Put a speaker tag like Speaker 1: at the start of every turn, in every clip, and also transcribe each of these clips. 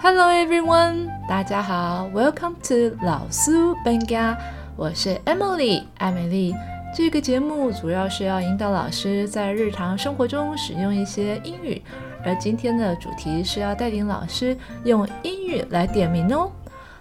Speaker 1: Hello everyone，大家好，Welcome to 老苏本家，我是 Emily 艾美丽。这个节目主要是要引导老师在日常生活中使用一些英语，而今天的主题是要带领老师用英语来点名哦。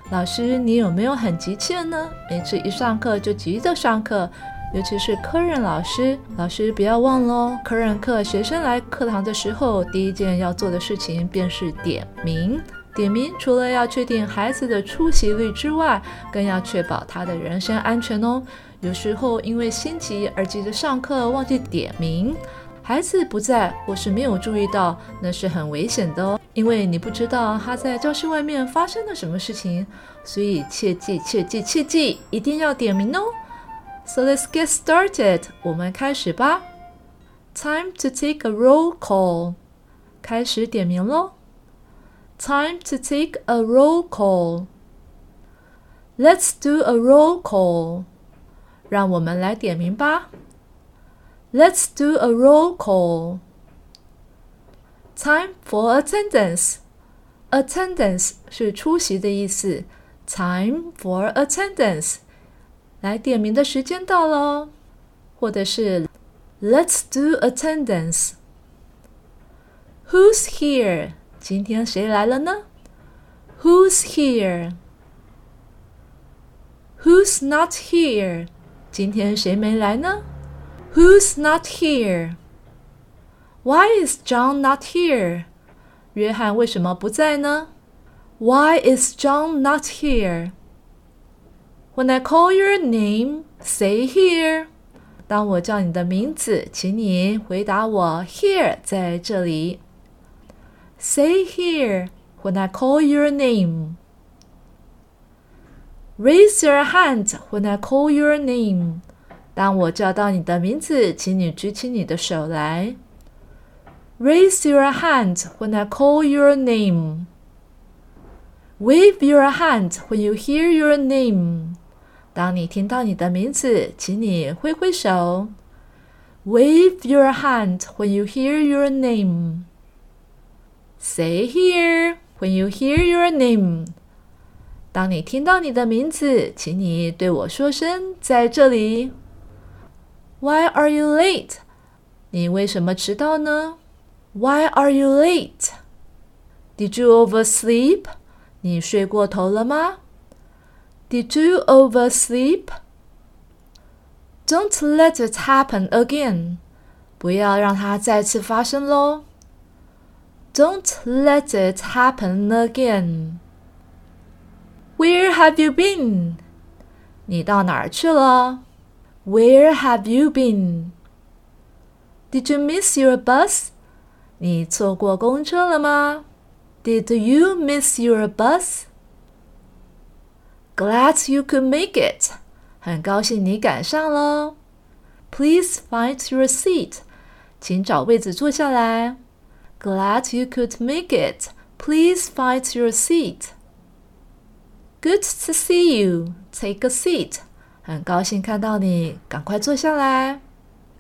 Speaker 1: 老师，你有没有很急切呢？每次一上课就急着上课，尤其是科任老师。老师不要忘喽，科任课学生来课堂的时候，第一件要做的事情便是点名。点名除了要确定孩子的出席率之外，更要确保他的人身安全哦。有时候因为心急而急着上课，忘记点名，孩子不在或是没有注意到，那是很危险的哦。因为你不知道他在教室外面发生了什么事情，所以切记切记切记，一定要点名哦。So let's get started，我们开始吧。Time to take a roll call，开始点名喽。Time to take a roll call. Let's do a roll call. 让我们来点名吧。Let's do a roll call. Time for attendance. Attendance 是出席的意思。Time for attendance. 来点名的时间到了，或者是 Let's do attendance. Who's here? 今天谁来了呢？Who's here? Who's not here? 今天谁没来呢？Who's not here? Why is John not here? 约翰为什么不在呢？Why is John not here? When I call your name, say here. 当我叫你的名字，请你回答我 here 在这里。 Say here when I call your name. Raise your hand when I call your name. 当我叫到你的名字，请你举起你的手来。Raise your hand when I call your name. Wave your hand when you hear your name. 当你听到你的名字，请你挥挥手。Wave your hand when you hear your name. Say here when you hear your name。当你听到你的名字，请你对我说声“在这里”。Why are you late？你为什么迟到呢？Why are you late？Did you oversleep？你睡过头了吗？Did you oversleep？Don't let it happen again。不要让它再次发生喽。 Don't let it happen again. Where have you been? 你到哪儿去了？Where have you been? Did you miss your bus? 你错过公车了吗？Did you miss your bus? Glad you could make it. 很高兴你赶上了。Please find your seat. 请找位子坐下来。 Glad you could make it. Please find your seat. Good to see you. Take a seat. 很高兴看到你，赶快坐下来。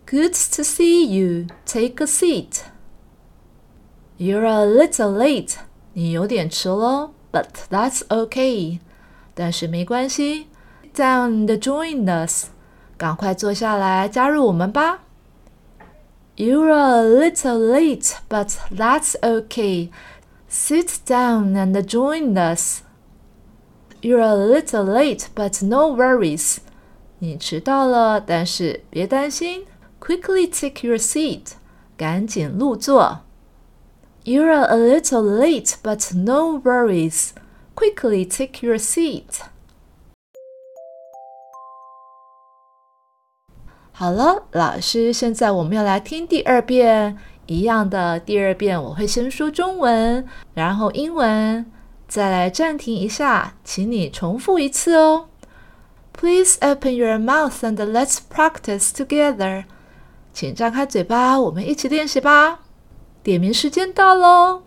Speaker 1: Good to see you. Take a seat. You're a little late. 你有点迟了，but that's okay. 但是没关系。Down to join us. 赶快坐下来加入我们吧。 You're a little late, but that's okay. Sit down and join us. You're a little late, but no worries. 你迟到了，但是别担心。Quickly take your seat. 赶紧入座。You're a little late, but no worries. Quickly take your seat. 好了，老师，现在我们要来听第二遍，一样的。第二遍我会先说中文，然后英文，再来暂停一下，请你重复一次哦。Please open your mouth and let's practice together。请张开嘴巴，我们一起练习吧。点名时间到喽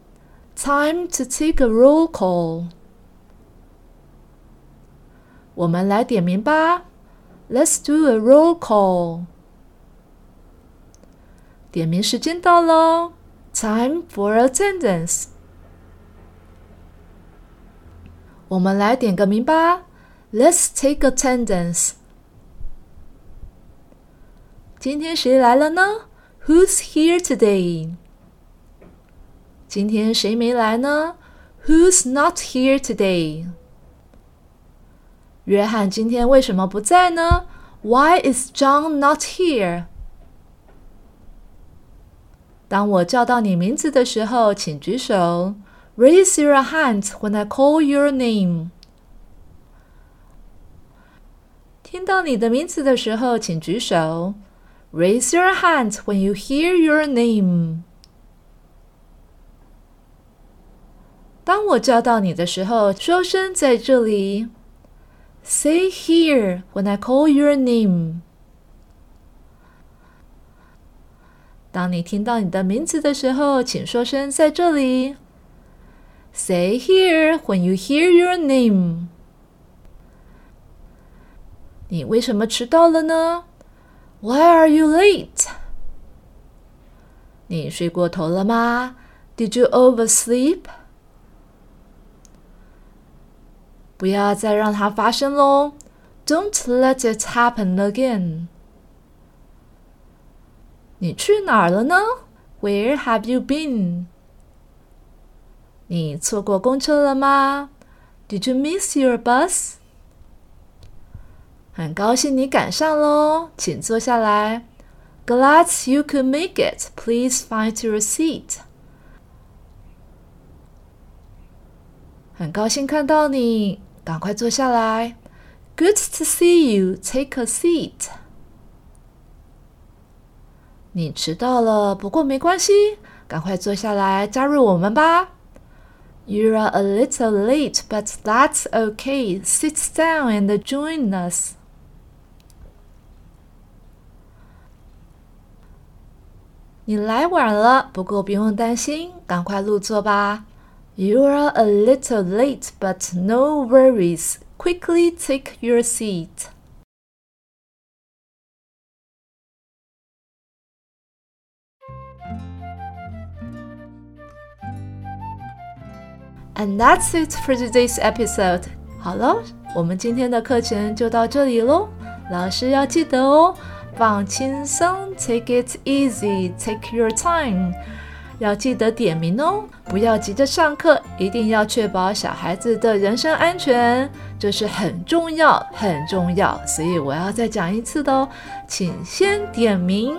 Speaker 1: ，Time to take a roll call。我们来点名吧。Let's do a roll call. 点名时间到喽！Time for attendance. 我们来点个名吧。Let's take attendance。今天谁来了呢？Who's here today？今天谁没来呢？Who's not here today？ 约翰今天为什么不在呢？Why is John not here？当我叫到你名字的时候，请举手。Raise your hand when I call your name。听到你的名字的时候，请举手。Raise your hand when you hear your name。当我叫到你的时候，说声在这里。 Say here when I call your name。当你听到你的名字的时候，请说声在这里。Say here when you hear your name。你为什么迟到了呢？Why are you late？你睡过头了吗？Did you oversleep？ 不要再让它发生喽！Don't let it happen again。你去哪儿了呢？Where have you been？你错过公车了吗？Did you miss your bus？很高兴你赶上喽，请坐下来。Glad you could make it. Please find your seat. 很高兴看到你， 赶快坐下来。Good to see you. Take a seat. 你迟到了，不过没关系，赶快坐下来加入我们吧。You are a little late, but that's okay. Sit down and join us. 你来晚了，不过不用担心，赶快入座吧。You're a little late, but no worries. Quickly take your seat. And that's it for today's episode. 好了，我们今天的课程就到这里喽。老师要记得哦，放轻松，take it easy，take your time。 要记得点名哦，不要急着上课，一定要确保小孩子的人身安全，这是很重要，很重要。所以我要再讲一次的哦，请先点名。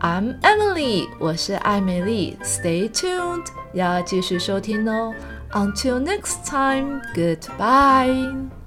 Speaker 1: I'm Emily，我是艾美丽。Stay tuned，要继续收听哦。Until next time, goodbye.